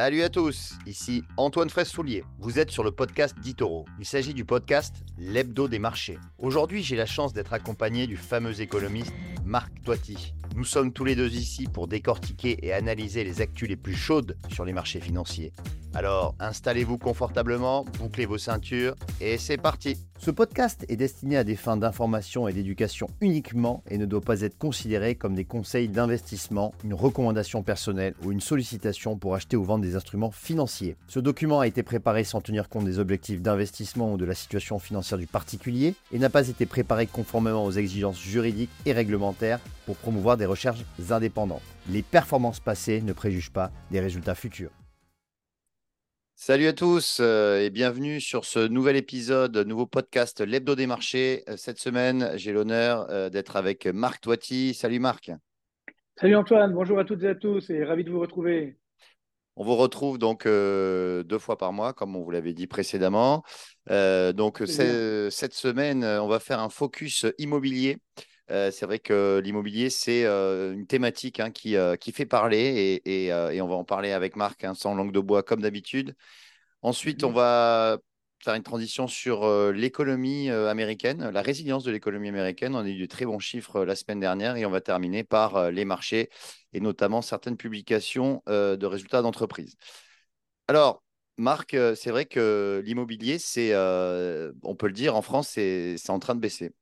Salut à tous, ici Antoine Fraisse-Soulier. Vous êtes sur le podcast d'Itoro. Il s'agit du podcast L'Hebdo des marchés. Aujourd'hui, j'ai la chance d'être accompagné du fameux économiste Marc Toiti. Nous sommes tous les deux ici pour décortiquer et analyser les actus les plus chaudes sur les marchés financiers. Alors, installez-vous confortablement, bouclez vos ceintures et c'est parti. Ce podcast est destiné à des fins d'information et d'éducation uniquement et ne doit pas être considéré comme des conseils d'investissement, une recommandation personnelle ou une sollicitation pour acheter ou vendre des instruments financiers. Ce document a été préparé sans tenir compte des objectifs d'investissement ou de la situation financière du particulier et n'a pas été préparé conformément aux exigences juridiques et réglementaires pour promouvoir des recherches indépendantes. Les performances passées ne préjugent pas des résultats futurs. Salut à tous euh, et bienvenue sur ce nouvel épisode, nouveau podcast L'Hebdo des marchés. Euh, cette semaine, j'ai l'honneur euh, d'être avec Marc Toiti. Salut Marc. Salut Antoine, bonjour à toutes et à tous et ravi de vous retrouver. On vous retrouve donc deux fois par mois, comme on vous l'avait dit précédemment. donc cette semaine, on va faire un focus immobilier. C'est vrai que l'immobilier, c'est une thématique hein, qui, qui, fait parler et, et, on va en parler avec Marc hein, sans langue de bois comme d'habitude. Ensuite, on va faire une transition sur l'économie américaine, la résilience de l'économie américaine. On a eu de très bons chiffres la semaine dernière et on va terminer par les marchés et notamment certaines publications de résultats d'entreprise. Alors, Marc, c'est vrai que l'immobilier, c'est, on peut le dire, en France, c'est en train de baisser.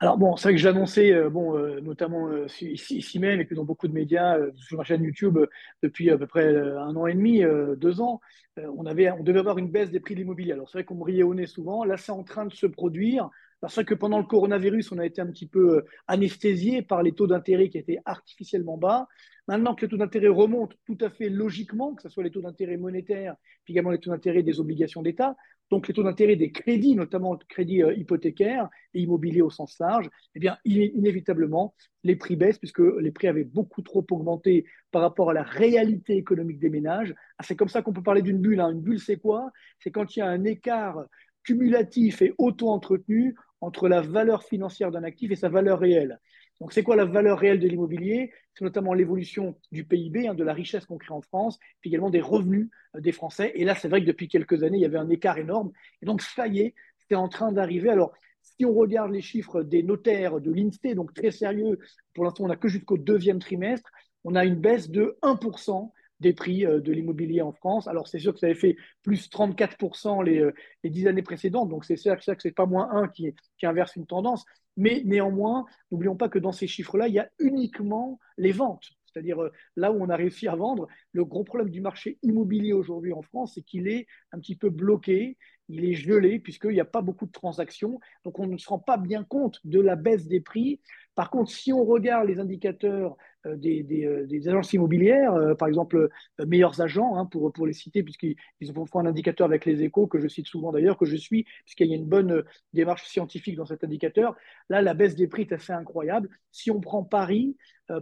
Alors bon, c'est vrai que j'ai annoncé, euh, bon, euh, notamment euh, ici, même et puis dans beaucoup de médias sur ma chaîne YouTube depuis à peu près un an et demi, deux ans, on devait avoir une baisse des prix de l'immobilier. Alors c'est vrai qu'on me au nez souvent. Là, c'est en train de se produire. C'est vrai que pendant le coronavirus, on a été un petit peu anesthésié par les taux d'intérêt qui étaient artificiellement bas. Maintenant que les taux d'intérêt remontent tout à fait logiquement, que ce soit les taux d'intérêt monétaires, puis également les taux d'intérêt des obligations d'État, donc les taux d'intérêt des crédits, notamment le crédit euh, hypothécaire et immobilier au sens large, eh bien, inévitablement, les prix baissent puisque les prix avaient beaucoup trop augmenté par rapport à la réalité économique des ménages. Ah, c'est comme ça qu'on peut parler d'une bulle. Hein. Une bulle, c'est quoi? C'est quand il y a un écart cumulatif et auto-entretenu entre la valeur financière d'un actif et sa valeur réelle. Donc, c'est quoi la valeur réelle de l'immobilier? C'est notamment l'évolution du PIB, hein, de la richesse qu'on crée en France, puis également des revenus euh, des Français. Et là, c'est vrai que depuis quelques années, il y avait un écart énorme. Et donc, ça y est, c'est en train d'arriver. Alors, si on regarde les chiffres des notaires de l'INSTE, donc très sérieux, pour l'instant, on n'a que jusqu'au deuxième trimestre, on a une baisse de 1% des prix euh, de l'immobilier en France. Alors, c'est sûr que ça avait fait plus 34% les, euh, les dix années précédentes, donc c'est sûr que ce n'est pas moins 1 qui, qui inverse une tendance. Mais néanmoins, n'oublions pas que dans ces chiffres-là, il y a uniquement les ventes. C'est-à-dire euh, là où on a réussi à vendre, le gros problème du marché immobilier aujourd'hui en France, c'est qu'il est un petit peu bloqué, il est gelé puisqu'il n'y a pas beaucoup de transactions. Donc on ne se rend pas bien compte de la baisse des prix. Par contre, si on regarde les indicateurs euh, euh, des, agences immobilières, euh, par exemple meilleurs agents, hein, pour, les citer, puisqu'ils font un indicateur avec les échos, que je cite souvent d'ailleurs, que je suis, puisqu'il y a une bonne démarche scientifique dans cet indicateur. Là, la baisse des prix est assez incroyable. Si on prend Paris,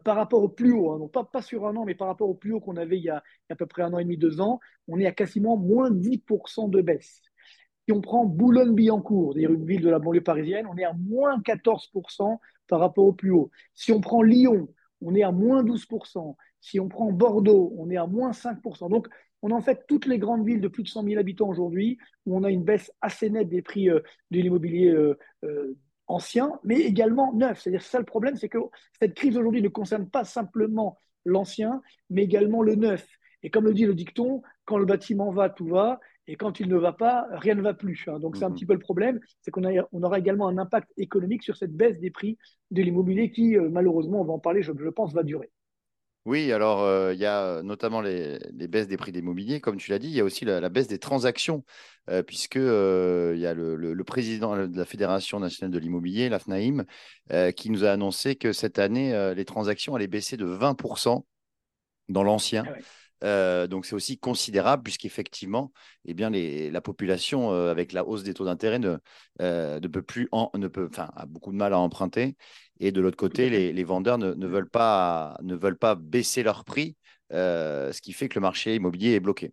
par rapport au plus haut, hein, non pas, pas sur un an, mais par rapport au plus haut qu'on avait il y, a, à peu près un an et demi, deux ans, on est à quasiment moins 10% de baisse. Si on prend Boulogne-Billancourt, c'est-à-dire une ville de la banlieue parisienne, on est à moins 14% par rapport au plus haut. Si on prend Lyon, on est à moins 12%. Si on prend Bordeaux, on est à moins 5%. Donc, on a en fait toutes les grandes villes de plus de 100 000 habitants aujourd'hui où on a une baisse assez nette des prix euh, de l'immobilier euh, euh, ancien, mais également neuf. C'est-à-dire ça le problème, c'est que cette crise aujourd'hui ne concerne pas simplement l'ancien, mais également le neuf. Et comme le dit le dicton, quand le bâtiment va, tout va. Et quand il ne va pas, rien ne va plus. Hein. Donc, c'est un mhm. petit peu le problème. C'est qu'on on aura également un impact économique sur cette baisse des prix de l'immobilier qui, euh, malheureusement, on va en parler, je, pense, va durer. Oui, alors euh, il y a notamment les, baisses des prix de l'immobilier, comme tu l'as dit, il y a aussi la, baisse des transactions, euh, puisque il y a le, président de la Fédération nationale de l'immobilier, la FNAIM, qui nous a annoncé que cette année, les transactions allaient baisser de 20% dans l'ancien. Ah euh, donc c'est aussi considérable puisqu'effectivement, eh la population euh, avec la hausse des taux d'intérêt ne, euh, peut plus, ne peut, a beaucoup de mal à emprunter. Et de l'autre côté, les, vendeurs ne, veulent pas, ne veulent pas baisser leur prix, ce qui fait que le marché immobilier est bloqué.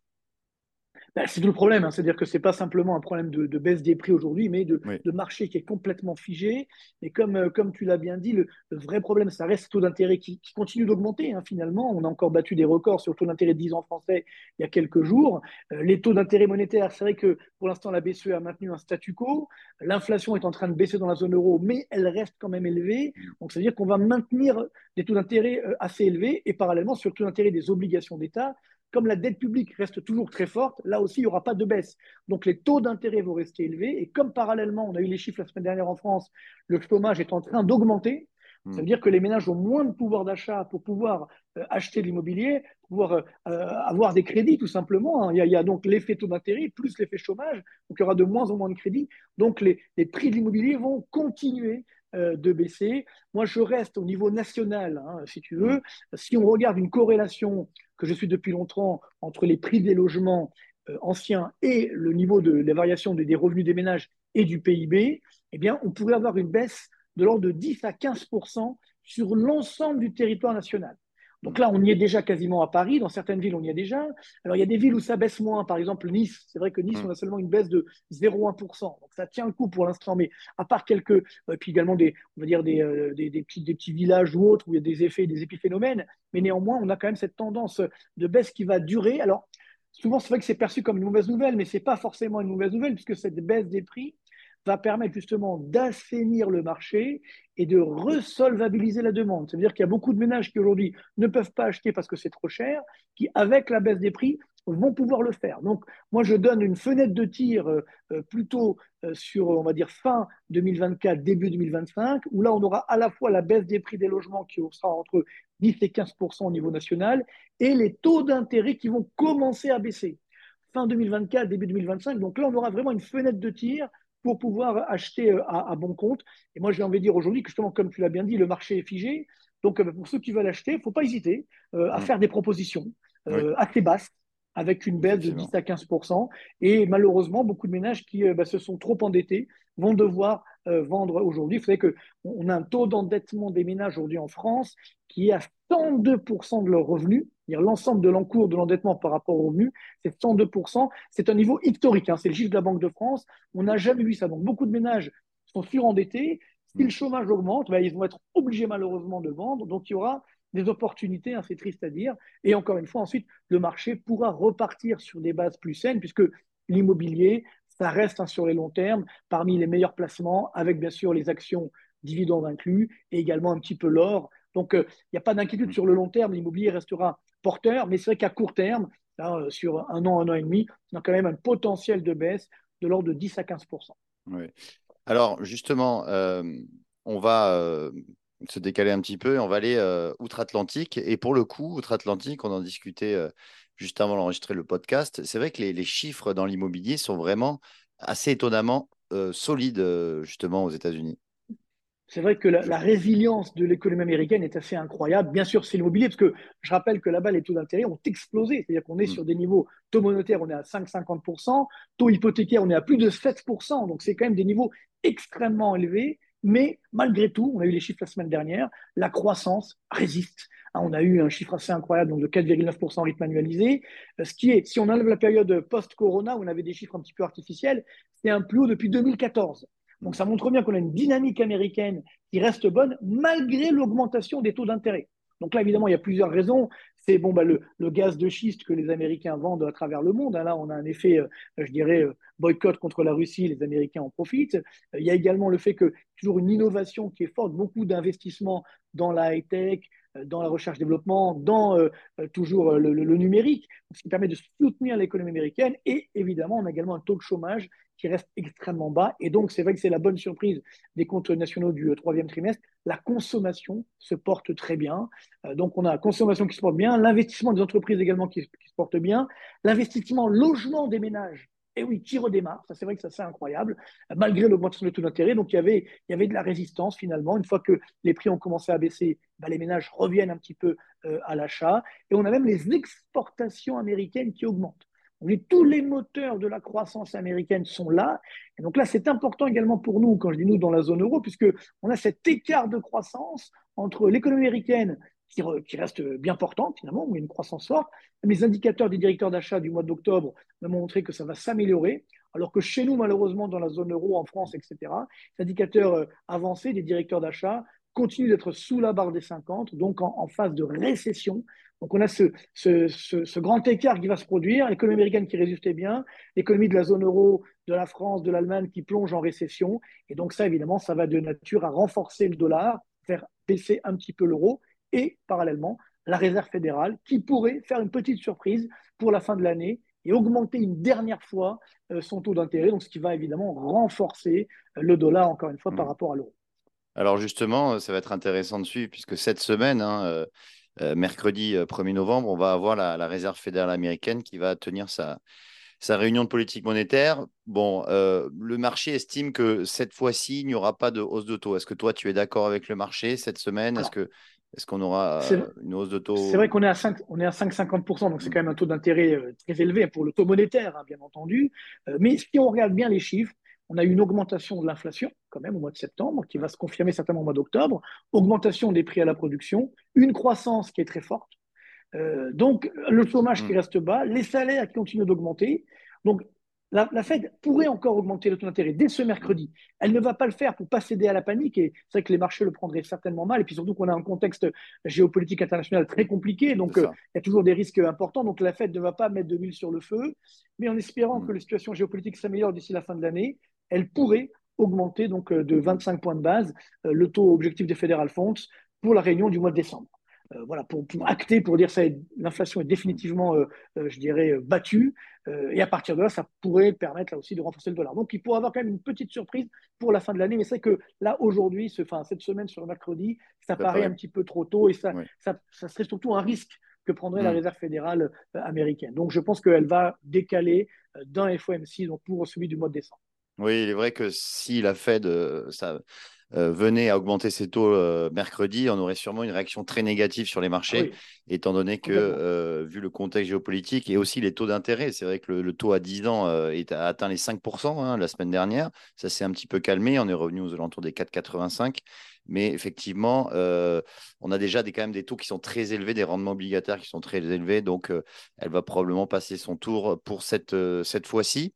Bah, c'est tout le problème, hein. c'est-à-dire que ce n'est pas simplement un problème de, baisse des prix aujourd'hui, mais de, marché qui est complètement figé. Et comme, euh, comme tu l'as bien dit, le, vrai problème, ça reste le taux d'intérêt qui, continue d'augmenter. Hein, finalement, on a encore battu des records sur le taux d'intérêt de 10 ans français il y a quelques jours. Euh, les taux d'intérêt monétaires, c'est vrai que pour l'instant, la BCE a maintenu un statu quo. L'inflation est en train de baisser dans la zone euro, mais elle reste quand même élevée. Donc, ça veut dire qu'on va maintenir des taux d'intérêt euh, assez élevés et parallèlement sur le taux d'intérêt des obligations d'État comme la dette publique reste toujours très forte, là aussi, il n'y aura pas de baisse. Donc les taux d'intérêt vont rester élevés. Et comme parallèlement, on a eu les chiffres la semaine dernière en France, le chômage est en train d'augmenter. Ça veut hmm. dire que les ménages ont moins de pouvoir d'achat pour pouvoir euh, acheter de l'immobilier, pouvoir euh, euh, avoir des crédits tout simplement. Hein. Il, y a, donc l'effet taux d'intérêt plus l'effet chômage, donc il y aura de moins en moins de crédits. Donc les, les prix de l'immobilier vont continuer de baisser. Moi, je reste au niveau national, hein, si tu veux. Hmm. Si on regarde une corrélation que je suis depuis longtemps entre les prix des logements euh, anciens et le niveau de la variation des, revenus des ménages et du PIB, eh bien, on pourrait avoir une baisse de l'ordre de 10 à 15% sur l'ensemble du territoire national. Donc là, on y est déjà quasiment à Paris. Dans certaines villes, on y est déjà. Alors, il y a des villes où ça baisse moins. Par exemple, Nice. C'est vrai que Nice, mm. on a seulement une baisse de 0,1%. Donc, ça tient le coup pour l'instant. Mais à part quelques, euh, puis également des, on va dire des, euh, des, petits, des petits villages ou autres où il y a des effets, des épiphénomènes. Mais néanmoins, on a quand même cette tendance de baisse qui va durer. Alors, souvent, c'est vrai que c'est perçu comme une mauvaise nouvelle, mais ce n'est pas forcément une mauvaise nouvelle puisque cette baisse des prix va permettre justement d'assainir le marché et de resolvabiliser la demande. Ça veut dire qu'il y a beaucoup de ménages qui aujourd'hui ne peuvent pas acheter parce que c'est trop cher, qui avec la baisse des prix vont pouvoir le faire. Donc moi je donne une fenêtre de tir euh, euh, plutôt euh, sur on va dire fin 2024 début 2025 où là on aura à la fois la baisse des prix des logements qui sera entre 10 et 15% au niveau national et les taux d'intérêt qui vont commencer à baisser fin 2024 début 2025. Donc là on aura vraiment une fenêtre de tir pour pouvoir acheter euh, à, bon compte. Et moi, j'ai envie de dire aujourd'hui que justement, comme tu l'as bien dit, le marché est figé. Donc, euh, pour ceux qui veulent acheter, il ne faut pas hésiter euh, à mm. faire des propositions assez basses avec une baisse de 10 à 15% Et malheureusement, beaucoup de ménages qui bah, se sont trop endettés vont devoir vendre aujourd'hui. Vous savez qu'on a un taux d'endettement des ménages aujourd'hui en France qui est à 102% de leurs revenus l'ensemble de l'encours de l'endettement par rapport au revenu, c'est 102%. C'est un niveau historique, hein. c'est le chiffre de la Banque de France. On n'a jamais vu ça. Donc beaucoup de ménages sont surendettés. Si le chômage augmente, ben, ils vont être obligés malheureusement de vendre. Donc il y aura des opportunités, hein, c'est triste à dire. Et encore une fois, ensuite, le marché pourra repartir sur des bases plus saines, puisque l'immobilier, ça reste hein, sur les longs termes parmi les meilleurs placements, avec bien sûr les actions dividendes inclus, et également un petit peu l'or. Donc, euh, il n'y a pas d'inquiétude sur le long terme, l'immobilier restera porteur, mais c'est vrai qu'à court terme, euh, sur un an, un an et demi, on a quand même un potentiel de baisse de l'ordre de 10 à 15 oui. Alors, justement, euh, on va se décaler un petit peu et on va aller outre-Atlantique. Et pour le coup, outre-Atlantique, on en discutait juste avant d'enregistrer le podcast. C'est vrai que les, les chiffres dans l'immobilier sont vraiment assez étonnamment solides, justement, aux États-Unis c'est vrai que la, résilience de l'économie américaine est assez incroyable. Bien sûr, c'est l'immobilier, parce que je rappelle que là-bas, les taux d'intérêt ont explosé. C'est-à-dire qu'on est mm. sur des niveaux, taux monétaire, on est à 5,50%, taux hypothécaire, on est à plus de 7%. Donc, c'est quand même des niveaux extrêmement élevés. Mais malgré tout, on a eu les chiffres la semaine dernière, la croissance résiste. Hein, on a eu un chiffre assez incroyable, donc de 4,9% en rythme annualisé. Ce qui est, si on enlève la période post-corona, où on avait des chiffres un petit peu artificiels, c'est un plus haut depuis 2014. Donc ça montre bien qu'on a une dynamique américaine qui reste bonne malgré l'augmentation des taux d'intérêt. Donc là, évidemment, il y a plusieurs raisons. C'est bon, bah, le, gaz de schiste que les Américains vendent à travers le monde. Hein. là, on a un effet, euh, je dirais, euh, boycott contre la Russie. Les Américains en profitent. Euh, il y a également le fait que toujours une innovation qui est forte, beaucoup d'investissements dans la high-tech, dans la recherche-développement, dans toujours le, le, numérique, ce qui permet de soutenir l'économie américaine. Et évidemment, on a également un taux de chômage qui reste extrêmement bas. Et donc, c'est vrai que c'est la bonne surprise des comptes nationaux du euh, troisième trimestre. La consommation se porte très bien. Euh, donc, on a la consommation qui se porte bien, l'investissement des entreprises également qui, se porte bien, l'investissement logement des ménages et oui, qui redémarre. Ça, c'est vrai que ça, c'est incroyable, euh, malgré l'augmentation de taux d'intérêt. Donc, il y, avait, il y avait de la résistance finalement. Une fois que les prix ont commencé à baisser, bah, les ménages reviennent un petit peu à l'achat. Et on a même les exportations américaines qui augmentent tous les moteurs de la croissance américaine sont là. Et donc là, c'est important également pour nous, quand je dis nous dans la zone euro, puisque on a cet écart de croissance entre l'économie américaine qui, reste bien portante finalement, où il y a une croissance forte. Les indicateurs des directeurs d'achat du mois d'octobre m'ont montré que ça va s'améliorer, alors que chez nous, malheureusement, dans la zone euro, en France, etc., les indicateurs euh, avancés des directeurs d'achat continuent d'être sous la barre des 50, donc en, phase de récession. Donc on a ce, ce, grand écart qui va se produire, l'économie américaine qui résistait bien, l'économie de la zone euro, de la France, de l'Allemagne qui plonge en récession. Et donc ça, évidemment, ça va de nature à renforcer le dollar, faire baisser un petit peu l'euro et parallèlement la Réserve fédérale qui pourrait faire une petite surprise pour la fin de l'année et augmenter une dernière fois euh, son taux d'intérêt, donc ce qui va évidemment renforcer euh, le dollar encore une fois par mmh. rapport à l'euro. Alors justement, ça va être intéressant de suivre puisque cette semaine, hein, euh, mercredi 1er novembre, on va avoir la, Réserve fédérale américaine qui va tenir sa, sa réunion de politique monétaire. Bon, le marché estime que cette fois-ci, il n'y aura pas de hausse de taux. Est-ce que toi, tu es d'accord avec le marché cette semaine? Est-ce que est-ce qu'on aura euh, une hausse de taux? C'est vrai qu'on est à 5, on est à 5,50%, donc c'est quand même un taux d'intérêt euh, très élevé pour le taux monétaire, hein, bien entendu. Euh, mais si on regarde bien les chiffres, on a eu une augmentation de l'inflation quand même au mois de septembre, qui va se confirmer certainement au mois d'octobre, augmentation des prix à la production, une croissance qui est très forte. donc le chômage qui mmh. reste bas, les salaires qui continuent d'augmenter. Donc la, Fed pourrait encore augmenter le taux d'intérêt dès ce mercredi. Elle ne va pas le faire pour pas céder à la panique et c'est vrai que les marchés le prendraient certainement mal. Et puis surtout qu'on a un contexte géopolitique international très compliqué, donc euh, il y a toujours des risques importants. Donc la Fed ne va pas mettre de l'huile sur le feu, mais en espérant mm. que la situation géopolitique s'améliore d'ici la fin de l'année, elle pourrait augmenter donc euh, de 25 points de base euh, le taux objectif des Federal Funds pour la réunion du mois de décembre. Euh, voilà, pour, acter, pour dire ça, l'inflation est définitivement, euh, euh, je dirais, battue. et à partir de là, ça pourrait permettre là aussi de renforcer le dollar. Donc, il pourrait avoir quand même une petite surprise pour la fin de l'année. Mais c'est que là, aujourd'hui, ce, cette semaine sur le mercredi, ça, paraît un petit peu trop tôt et ça, ça, serait surtout un risque que prendrait la mm. Réserve fédérale américaine. Donc, je pense qu'elle va décaler d'un FOMC donc pour celui du mois de décembre. Oui, il est vrai que si la Fed, ça, euh, venait à augmenter ses taux euh, mercredi, on aurait sûrement une réaction très négative sur les marchés, étant donné que, euh, vu le contexte géopolitique et aussi les taux d'intérêt, c'est vrai que le, taux à 10 ans est, a atteint les 5% hein, la semaine dernière. Ça s'est un petit peu calmé, on est revenu aux alentours des 4,85. Mais effectivement, on a déjà des, quand même des taux qui sont très élevés, des rendements obligataires qui sont très élevés. Donc, elle va probablement passer son tour pour cette, cette fois-ci.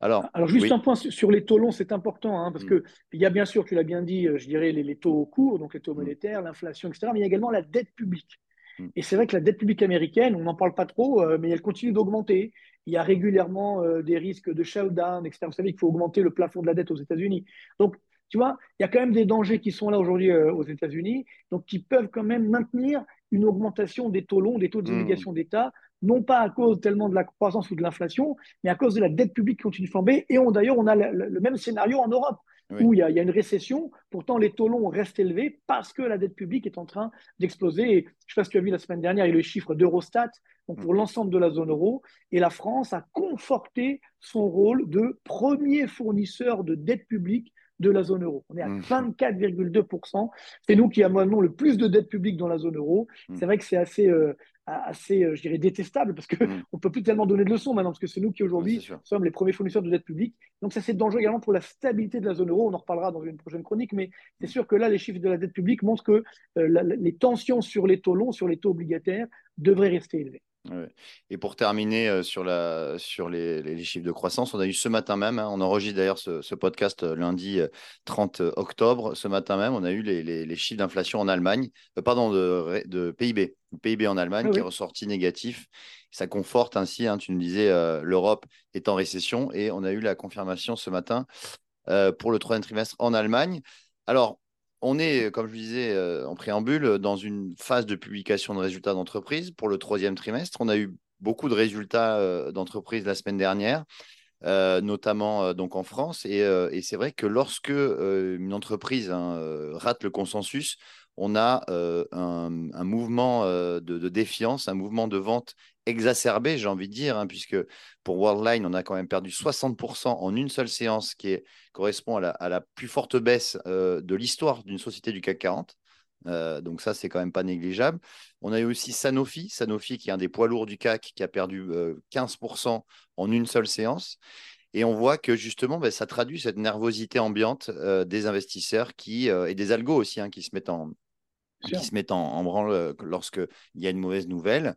Alors, Alors juste un point sur les taux longs, c'est important, hein, parce mm. qu'il y a bien sûr, tu l'as bien dit, euh, je dirais les, taux courts, donc les taux mm. monétaires, l'inflation, etc., mais il y a également la dette publique. Mm. Et c'est vrai que la dette publique américaine, on n'en parle pas trop, euh, mais elle continue d'augmenter. Il y a régulièrement euh, des risques de shutdown, etc. Vous savez qu'il faut augmenter le plafond de la dette aux États-Unis. Donc, tu vois, il y a quand même des dangers qui sont là aujourd'hui aux États-Unis, donc qui peuvent quand même maintenir une augmentation des taux longs, des taux d'obligation d'État, non pas à cause tellement de la croissance ou de l'inflation, mais à cause de la dette publique qui continue de flamber. Et d'ailleurs, on a le, même scénario en Europe, où il y, a, une récession. Pourtant, les taux longs restent élevés parce que la dette publique est en train d'exploser. je ne sais pas si tu as vu la semaine dernière, il y a le chiffre d'Eurostat donc pour mm. l'ensemble de la zone euro. Et la France a conforté son rôle de premier fournisseur de dette publique de la zone euro. On est à 24,2%. Mm. C'est nous qui avons le plus de dette publique dans la zone euro. Mm. C'est vrai que c'est assez, euh, assez, euh, je dirais, détestable parce qu'on mm. ne peut plus tellement donner de leçons maintenant, parce que c'est nous qui aujourd'hui sommes les premiers fournisseurs de dette publique. Donc ça, c'est dangereux également pour la stabilité de la zone euro. On en reparlera dans une prochaine chronique, mais c'est sûr que là, les chiffres de la dette publique montrent que euh, les tensions sur les taux longs, sur les taux obligataires, devraient rester élevées. Et pour terminer euh, sur, la, sur les, chiffres de croissance, on a eu ce matin même, hein, on enregistre d'ailleurs ce, podcast euh, lundi 30 euh, octobre, ce matin même, on a eu les, chiffres d'inflation en Allemagne, pardon, de, de, PIB, PIB en Allemagne ah qui est ressorti négatif. Ça conforte ainsi, hein, tu nous disais, l'Europe est en récession et on a eu la confirmation ce matin pour le troisième trimestre en Allemagne. Alors, on est, comme je disais euh, en préambule, dans une phase de publication de résultats d'entreprise pour le troisième trimestre. On a eu beaucoup de résultats euh, d'entreprise la semaine dernière, euh, notamment donc en France. Et, c'est vrai que lorsque une entreprise hein, rate le consensus, on a un, mouvement de, défiance, un mouvement de vente exacerbé, j'ai envie de dire, hein, puisque pour Worldline, on a quand même perdu 60% en une seule séance, qui correspond à la, plus forte baisse de l'histoire d'une société du CAC 40. donc ça, c'est quand même pas négligeable. On a eu aussi Sanofi, Sanofi qui est un des poids lourds du CAC, qui a perdu 15% en une seule séance. Et on voit que justement, ben, ça traduit cette nervosité ambiante des investisseurs qui, et des algos aussi hein, qui se mettent en, qui se mettent en, en branle lorsqu'il y a une mauvaise nouvelle.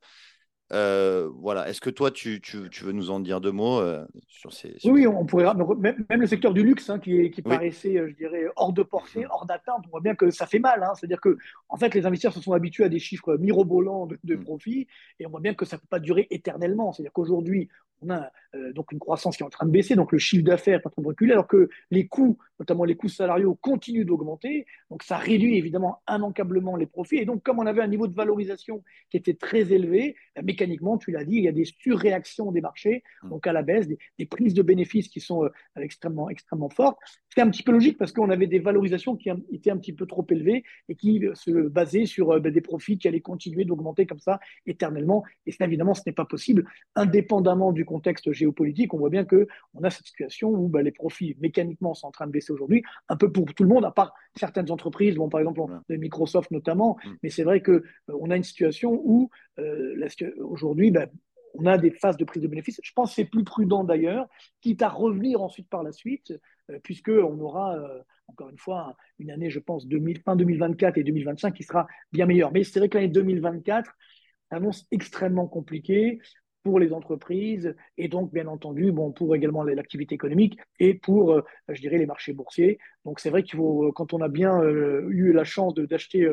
Euh, voilà. Est-ce que toi, tu, veux nous en dire deux mots euh, sur ces. oui, on pourrait. Même, le secteur du luxe, hein, qui, qui paraissait, euh, je dirais, hors de portée, hors d'atteinte, on voit bien que ça fait mal. Hein. C'est-à-dire que, en fait, les investisseurs se sont habitués à des chiffres mirobolants de, de mm. profit, et on voit bien que ça ne peut pas durer éternellement. C'est-à-dire qu'aujourd'hui, on a donc une croissance qui est en train de baisser, donc le chiffre d'affaires est en train de reculer, alors que les coûts, notamment les coûts salariaux, continuent d'augmenter. Donc ça réduit évidemment immanquablement les profits. Et donc, comme on avait un niveau de valorisation qui était très élevé, mécaniquement, tu l'as dit, il y a des surréactions des marchés, mmh. donc à la baisse, des, prises de bénéfices qui sont euh, extrêmement, extrêmement fortes. C'est un petit peu logique parce qu'on avait des valorisations qui étaient un petit peu trop élevées et qui euh, se basaient sur euh, ben, des profits qui allaient continuer d'augmenter comme ça éternellement. Et ça, évidemment, ce n'est pas possible. Indépendamment du contexte géopolitique, on voit bien qu'on a cette situation où ben, les profits mécaniquement sont en train de baisser aujourd'hui, un peu pour tout le monde, à part certaines entreprises, bon, par exemple Microsoft notamment, mmh. mais c'est vrai qu'on on a une situation où aujourd'hui, ben, on a des phases de prise de bénéfices. Je pense que c'est plus prudent d'ailleurs, quitte à revenir ensuite par la suite, euh, puisqu'on aura, euh, encore une fois, une année, je pense, 2000, fin 2024 et 2025 qui sera bien meilleure. Mais c'est vrai que l'année 2024 annonce extrêmement compliquée pour les entreprises et donc, bien entendu, bon, pour également l'activité économique et pour, euh, je dirais, les marchés boursiers. Donc, c'est vrai qu'il faut, euh, quand on a bien euh, eu la chance d'acheter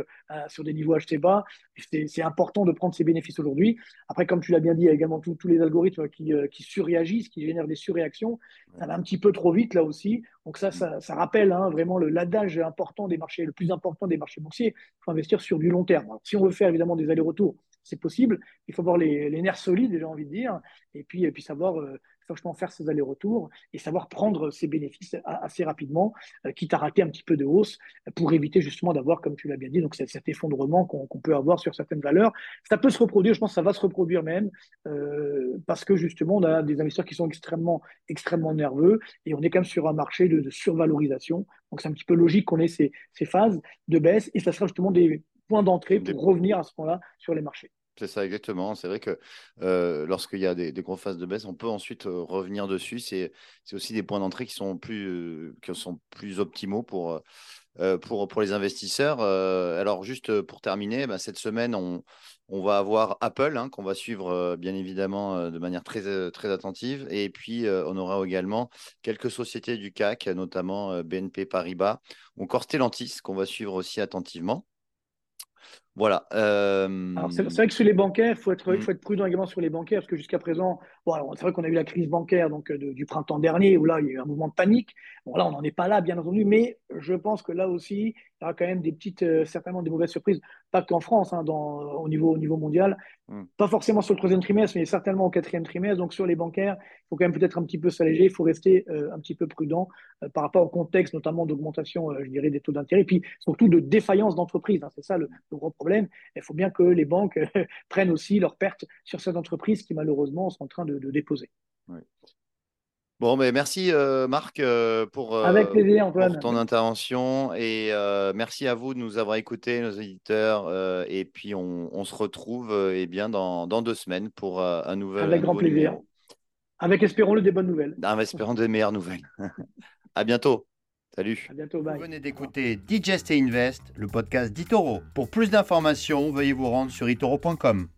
sur des niveaux achetés bas, c'est important de prendre ces bénéfices aujourd'hui. Après, comme tu l'as bien dit, il y a également tous les algorithmes qui, qui, surréagissent, qui génèrent des surréactions. Ça va un petit peu trop vite là aussi. Donc, ça, ça, rappelle hein, vraiment l'adage important des marchés, le plus important des marchés boursiers. Il faut investir sur du long terme. si on veut faire évidemment des allers-retours c'est possible. Il faut avoir les, nerfs solides, j'ai envie de dire, et puis, et puis savoir euh, franchement faire ses allers-retours et savoir prendre ses bénéfices assez rapidement, euh, quitte à rater un petit peu de hausse pour éviter justement d'avoir, comme tu l'as bien dit, donc cet, effondrement qu'on peut avoir sur certaines valeurs. Ça peut se reproduire, je pense que ça va se reproduire même, euh, parce que justement, on a des investisseurs qui sont extrêmement, extrêmement nerveux et on est quand même sur un marché de, survalorisation. Donc c'est un petit peu logique qu'on ait ces, ces phases de baisse et ça sera justement des points d'entrée pour revenir à ce point-là sur les marchés. C'est ça, exactement. C'est vrai que euh, lorsqu'il y a des, grosses phases de baisse, on peut ensuite euh, revenir dessus. C'est aussi des points d'entrée qui, sont plus, euh, qui sont plus optimaux pour, pour, pour les investisseurs. alors, juste pour terminer, bah, cette semaine, on, on, va avoir Apple, hein, qu'on va suivre bien évidemment de manière très, très attentive. Et puis, on aura également quelques sociétés du CAC, notamment BNP Paribas, ou encore qu'on va suivre aussi attentivement. Voilà. Euh, c'est vrai que sur les bancaires, il faut être, mm. faut être prudent également sur les bancaires, parce que jusqu'à présent, bon, c'est vrai qu'on a eu la crise bancaire donc, du printemps dernier, où là, il y a eu un mouvement de panique. Bon, là, on n'en est pas là, bien entendu, mais je pense que là aussi, il y aura quand même des petites, euh, certainement des mauvaises surprises, pas qu'en France, hein, dans, au, niveau, au niveau mondial. Mm. Pas forcément sur le troisième trimestre, mais certainement au quatrième trimestre. Donc, sur les bancaires, il faut quand même peut-être un petit peu s'alléger, il faut rester euh, un petit peu prudent par rapport au contexte, notamment d'augmentation, je dirais, des taux d'intérêt, puis surtout de défaillance d'entreprise. Hein, c'est ça le, le gros problème. Il faut bien que les banques prennent aussi leurs pertes sur cette entreprise qui malheureusement sont en train de, déposer. Bon, mais merci euh, Marc euh, pour, euh, Avec plaisir, ton intervention et merci à vous de nous avoir écoutés, nos éditeurs. et puis on, se retrouve eh bien dans, deux semaines pour un nouvel. Avec grand plaisir. Avec, espérons-le, des bonnes nouvelles. Ah, espérons des meilleures nouvelles. à bientôt. Salut. À bientôt. Bye. Vous venez d'écouter Digest et Invest, le podcast d'Itoro. Pour plus d'informations, veuillez vous rendre sur itoro.com.